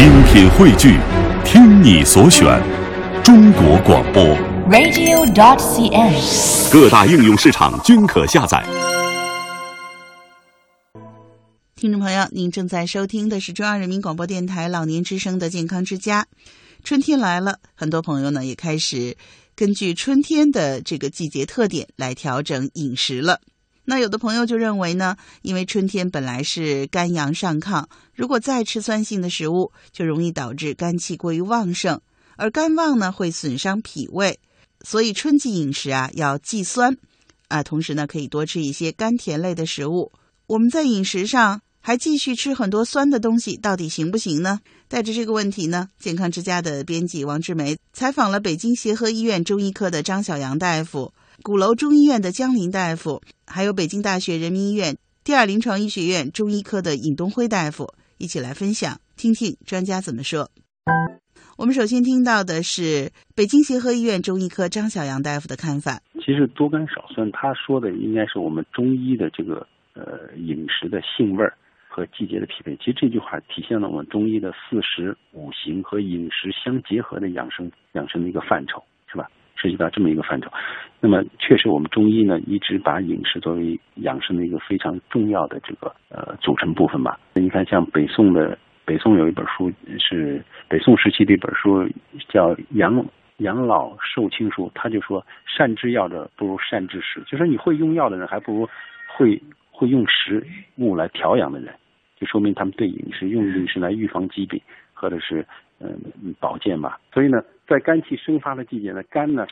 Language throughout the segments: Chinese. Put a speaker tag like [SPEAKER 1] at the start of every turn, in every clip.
[SPEAKER 1] 精品汇聚，听你所选，中国广播。
[SPEAKER 2] radio.dot.cn，。
[SPEAKER 1] 各大应用市场均可下载。
[SPEAKER 3] 听众朋友，您正在收听的是中央人民广播电台老年之声的健康之家。春天来了，很多朋友呢也开始根据春天的这个季节特点来调整饮食了。那有的朋友就认为呢，因为春天本来是肝阳上亢，如果再吃酸性的食物，就容易导致肝气过于旺盛，而肝旺呢会损伤脾胃，所以春季饮食啊要忌酸啊，同时呢可以多吃一些甘甜类的食物。我们在饮食上还继续吃很多酸的东西，到底行不行呢？带着这个问题呢，健康之家的编辑王志梅采访了北京协和医院中医科的张小阳大夫。鼓楼中医院的江林大夫，还有北京大学人民医院第二临床医学院中医科的尹东辉大夫一起来分享，听听专家怎么说。我们首先听到的是北京协和医院中医科张小阳大夫的看法。
[SPEAKER 4] 其实多甘少酸，他说的应该是我们中医的这个呃饮食的性味儿和季节的匹配。其实这句话体现了我们中医的四时五行和饮食相结合的养生养生的一个范畴，是吧？涉及到这么一个范畴，那么确实我们中医呢一直把饮食作为养生的一个非常重要的这个呃组成部分吧。你看像北宋的北宋有一本书是北宋时期的一本书叫《养养老寿清书》，他就说善治药者不如善治食，就说你会用药的人还不如会会用食物来调养的人，就说明他们对饮食用饮食来预防疾病或者是嗯保健吧。所以呢。在肝气生发的季节呢，肝呢，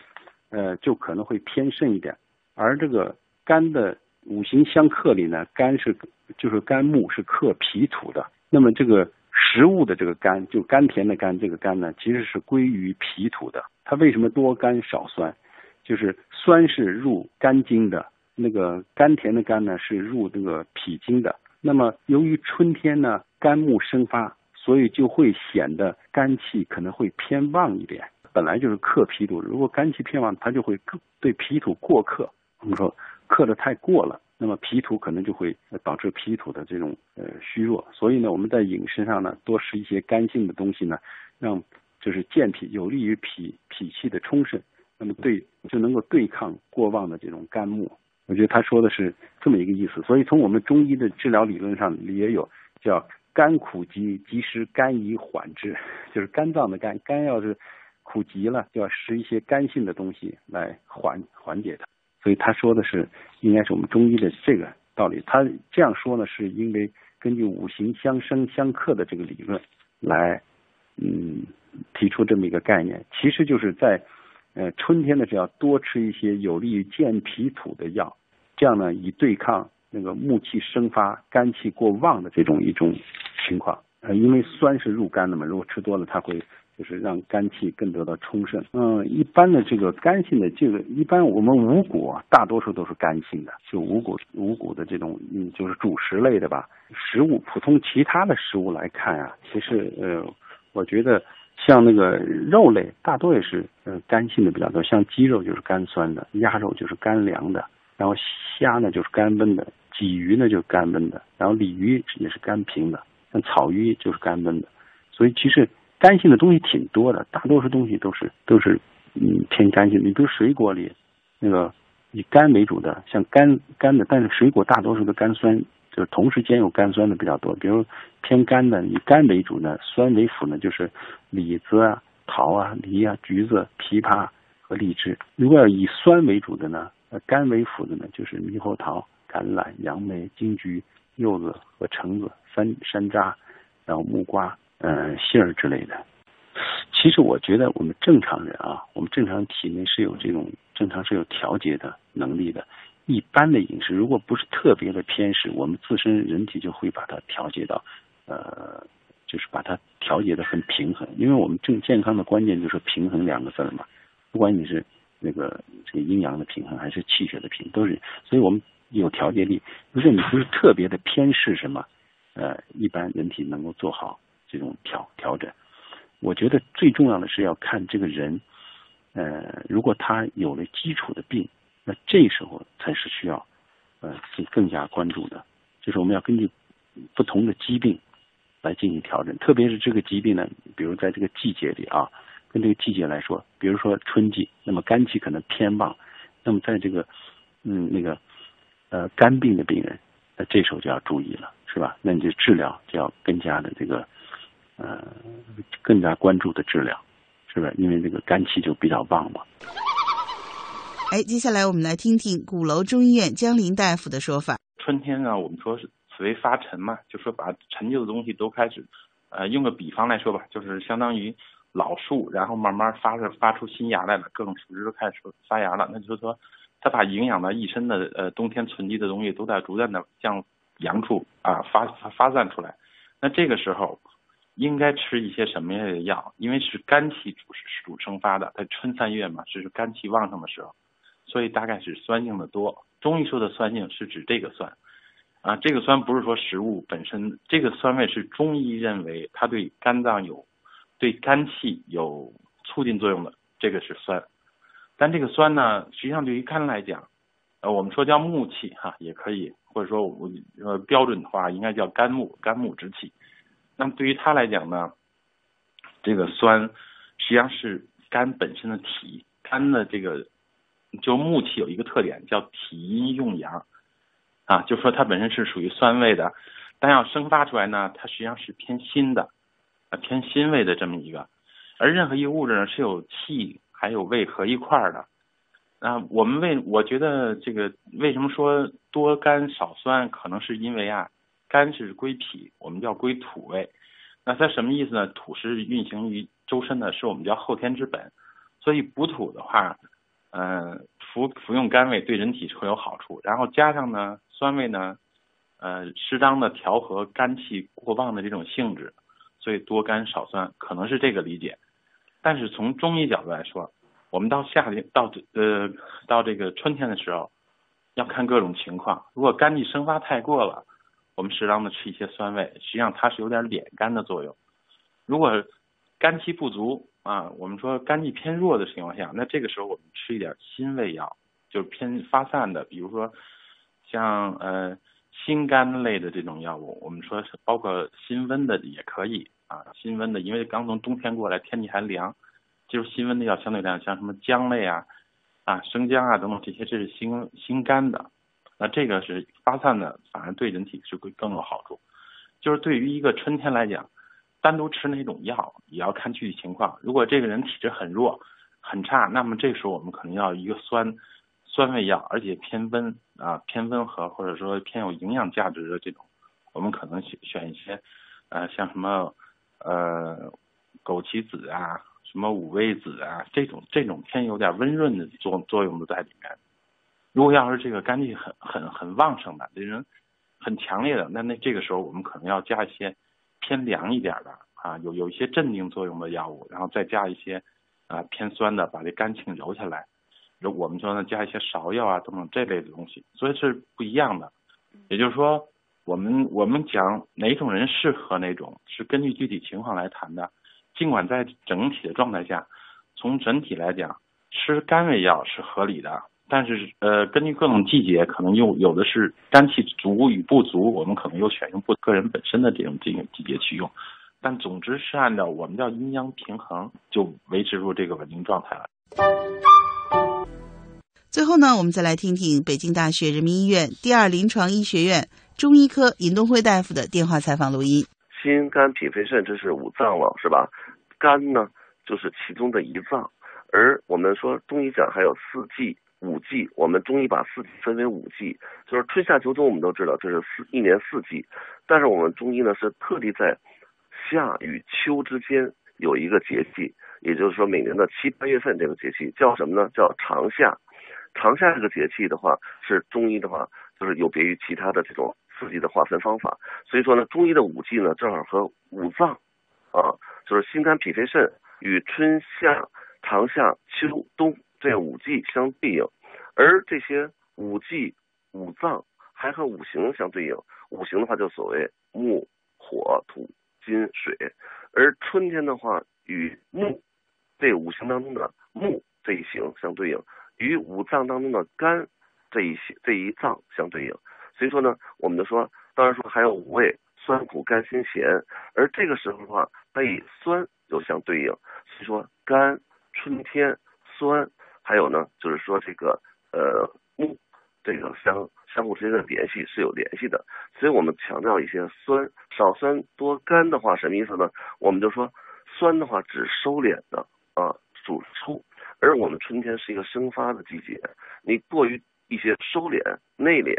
[SPEAKER 4] 呃，就可能会偏盛一点。而这个肝的五行相克里呢，肝是就是肝木是克脾土的。那么这个食物的这个甘，就甘甜的甘，这个甘呢，其实是归于脾土的。它为什么多甘少酸？就是酸是入肝经的，那个甘甜的甘呢是入这个脾经的。那么由于春天呢，肝木生发。所以就会显得肝气可能会偏旺一点，本来就是克脾土，如果肝气偏旺，它就会对脾土过克。我们说克的太过了，那么脾土可能就会导致脾土的这种呃虚弱。所以呢，我们在饮食上呢，多吃一些干性的东西呢，让就是健脾，有利于脾脾气的充盛，那么对就能够对抗过旺的这种肝木。我觉得他说的是这么一个意思。所以从我们中医的治疗理论上也有叫。肝苦急，及时肝以缓之，就是肝脏的肝，肝要是苦急了，就要食一些肝性的东西来缓缓解它。所以他说的是，应该是我们中医的这个道理。他这样说呢，是因为根据五行相生相克的这个理论来，嗯，提出这么一个概念。其实就是在，呃，春天的时候要多吃一些有利于健脾土的药，这样呢，以对抗那个木气生发、肝气过旺的这种一种。情况，呃，因为酸是入肝的嘛，如果吃多了，它会就是让肝气更得到充盛。嗯，一般的这个肝性的这个，一般我们五谷啊，大多数都是肝性的，就五谷五谷的这种，嗯，就是主食类的吧。食物普通其他的食物来看啊，其实呃，我觉得像那个肉类，大多也是呃肝性的比较多，像鸡肉就是肝酸的，鸭肉就是肝凉的，然后虾呢就是肝温的，鲫鱼呢就是肝温的，然后鲤鱼也是肝平的。像草鱼就是干温的，所以其实干性的东西挺多的，大多数东西都是都是嗯偏干性。你比如水果里那个以干为主的，像干干的，但是水果大多数的干酸就是同时兼有干酸的比较多。比如偏干的，以干为主的，酸为辅呢，就是李子啊、桃啊、梨啊、橘子、枇杷和荔枝。如果要以酸为主的呢，呃肝为辅的呢，就是猕猴桃、橄榄、杨梅、金桔。柚子和橙子、山山楂，然后木瓜、嗯、呃、杏儿之类的。其实我觉得我们正常人啊，我们正常体内是有这种正常是有调节的能力的。一般的饮食如果不是特别的偏食，我们自身人体就会把它调节到，呃，就是把它调节的很平衡。因为我们正健康的关键就是平衡两个字嘛。不管你是那个这个阴阳的平衡还是气血的平衡，都是。所以我们。有调节力，如果你不是特别的偏视什么，呃，一般人体能够做好这种调调整。我觉得最重要的是要看这个人，呃，如果他有了基础的病，那这时候才是需要，呃，更更加关注的。就是我们要根据不同的疾病。来进行调整。特别是这个疾病呢，比如在这个季节里啊，跟这个季节来说，比如说春季，那么肝气可能偏旺，那么在这个嗯那个呃肝病的病人，那这时候就要注意了，是吧？那你就治疗就要更加的这个呃更加关注的治疗，是不是？因为这个肝气就比较旺嘛。
[SPEAKER 3] 哎，接下来我们来听听鼓楼中医院江林大夫的说法。
[SPEAKER 2] 春天呢，我们说是此为发陈嘛，就说把陈旧的东西都开始，呃，用个比方来说吧，就是相当于老树，然后慢慢发着发出新芽来了，各种树枝都开始发芽了。那就是说，它把营养的一身的呃冬天存积的东西都在逐渐的向阳处啊发发散出来。那这个时候应该吃一些什么样的药？因为是肝气主主生发的，在春三月嘛，是肝气旺盛的时候。所以大概是酸性的多。中医说的酸性是指这个酸，啊，这个酸不是说食物本身，这个酸味是中医认为它对肝脏有，对肝气有促进作用的，这个是酸。但这个酸呢，实际上对于肝来讲，呃，我们说叫木气哈，也可以，或者说我呃标准的话应该叫肝木，肝木之气。那么对于它来讲呢，这个酸实际上是肝本身的体，肝的这个。就木气有一个特点叫体阴用阳，啊，就说它本身是属于酸味的，但要生发出来呢，它实际上是偏辛的，啊，偏辛味的这么一个。而任何一个物质呢是有气还有胃合一块儿的，那我们为我觉得这个为什么说多甘少酸，可能是因为啊，肝是归脾，我们叫归土味，那它什么意思呢？土是运行于周身的，是我们叫后天之本，所以补土的话。嗯，服服用甘味对人体会有好处，然后加上呢酸味呢，呃，适当的调和肝气过旺的这种性质，所以多甘少酸可能是这个理解。但是从中医角度来说，我们到夏天到呃到这个春天的时候，要看各种情况。如果肝气生发太过了，我们适当的吃一些酸味，实际上它是有点敛肝的作用。如果肝气不足，啊，我们说肝气偏弱的情况下，那这个时候我们吃一点辛味药，就是偏发散的，比如说像呃辛甘类的这种药物，我们说是包括辛温的也可以啊，辛温的，因为刚从冬天过来，天气还凉，就是辛温的药相对来讲，像什么姜类啊、啊生姜啊等等这些，这是辛辛甘的，那这个是发散的，反而对人体是会更有好处。就是对于一个春天来讲。单独吃哪种药也要看具体情况。如果这个人体质很弱、很差，那么这时候我们可能要一个酸酸味药，而且偏温啊、偏温和或者说偏有营养价值的这种，我们可能选选一些呃像什么呃枸杞子啊、什么五味子啊这种这种偏有点温润的作作用都在里面。如果要是这个肝气很很很旺盛的这人很强烈的，那那这个时候我们可能要加一些。偏凉一点的啊，有有一些镇定作用的药物，然后再加一些啊偏酸的，把这肝气揉下来。如我们说呢，加一些芍药啊等等这类的东西，所以是不一样的。也就是说，我们我们讲哪种人适合哪种，是根据具体情况来谈的。尽管在整体的状态下，从整体来讲，吃甘味药是合理的。但是，呃，根据各种季节，可能又有的是肝气足与不足，我们可能又选用不个人本身的这种这个季节去用。但总之是按照我们叫阴阳平衡，就维持住这个稳定状态了。
[SPEAKER 3] 最后呢，我们再来听听北京大学人民医院第二临床医学院中医科尹东辉大夫的电话采访录音。
[SPEAKER 5] 心、肝、脾、肺、肾，这是五脏了，是吧？肝呢，就是其中的一脏。而我们说中医讲还有四季。五季，我们中医把四季分为五季，就是春夏秋冬，我们都知道这是四一年四季，但是我们中医呢是特地在夏与秋之间有一个节气，也就是说每年的七八月份这个节气叫什么呢？叫长夏。长夏这个节气的话，是中医的话就是有别于其他的这种四季的划分方法，所以说呢，中医的五季呢正好和五脏啊，就是心肝脾肺肾与春夏长夏秋冬。这五季相对应，而这些五季五脏还和五行相对应。五行的话就所谓木、火、土、金、水，而春天的话与木这五行当中的木这一行相对应，与五脏当中的肝这一些这一脏相对应。所以说呢，我们就说，当然说还有五味酸苦甘辛咸，而这个时候的话，它以酸又相对应，所以说肝春天酸，还有呢就是说这个呃木这个相相互之间的联系是有联系的，所以我们强调一些酸少酸多甘的话什么意思呢？我们就说酸的话指收敛的啊主出，而我们春天是一个生发的季节，你过于一些收敛内敛，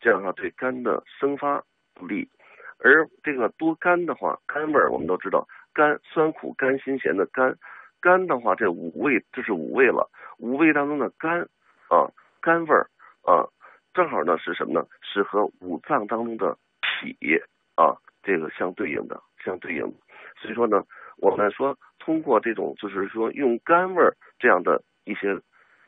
[SPEAKER 5] 这样的话对肝的生发不利。而这个多肝的话，肝味儿我们都知道，甘酸苦甘辛咸的甘，甘的话这五味这是五味了，五味当中的甘啊甘味儿啊，正好呢是什么呢？是和五脏当中的脾啊这个相对应的，相对应。所以说呢，我们说通过这种就是说用甘味儿这样的一些，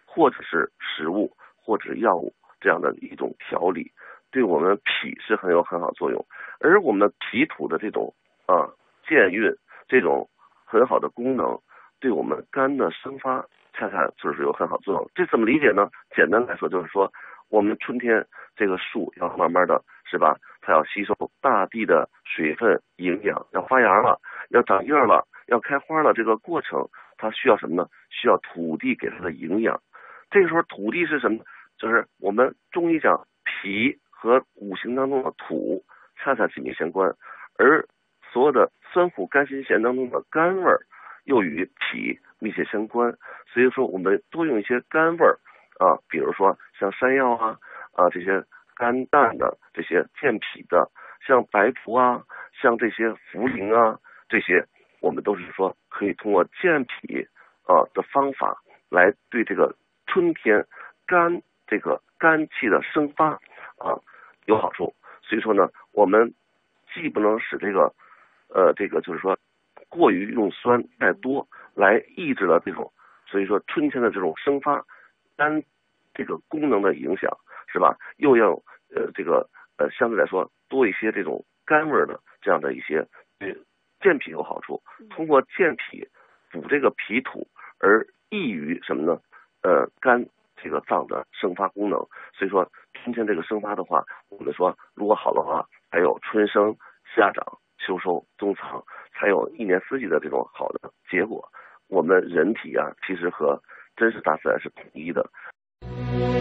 [SPEAKER 5] 或者是食物或者药物这样的一种调理。对我们脾是很有很好作用，而我们的脾土的这种啊健运这种很好的功能，对我们肝的生发恰恰就是有很好作用。这怎么理解呢？简单来说就是说，我们春天这个树要慢慢的是吧，它要吸收大地的水分营养，要发芽了，要长叶了，要开花了，这个过程它需要什么呢？需要土地给它的营养。这个时候土地是什么？就是我们中医讲脾。和五行当中的土恰恰紧密相关，而所有的酸苦甘辛咸当中的甘味儿又与脾密切相关，所以说我们多用一些甘味儿啊，比如说像山药啊啊这些肝胆的这些健脾的，像白术啊，像这些茯苓啊这些，我们都是说可以通过健脾啊的方法来对这个春天肝这个肝气的生发啊。有好处，所以说呢，我们既不能使这个，呃，这个就是说，过于用酸太多来抑制了这种，所以说春天的这种生发肝这个功能的影响是吧？又要呃这个呃相对来说多一些这种甘味的这样的一些对健脾有好处，通过健脾补这个脾土而益于什么呢？呃肝这个脏的生发功能，所以说。春天这个生发的话，我们说如果好的话，还有春生夏长秋收冬藏，才有一年四季的这种好的结果。我们人体啊，其实和真实大自然是统一的。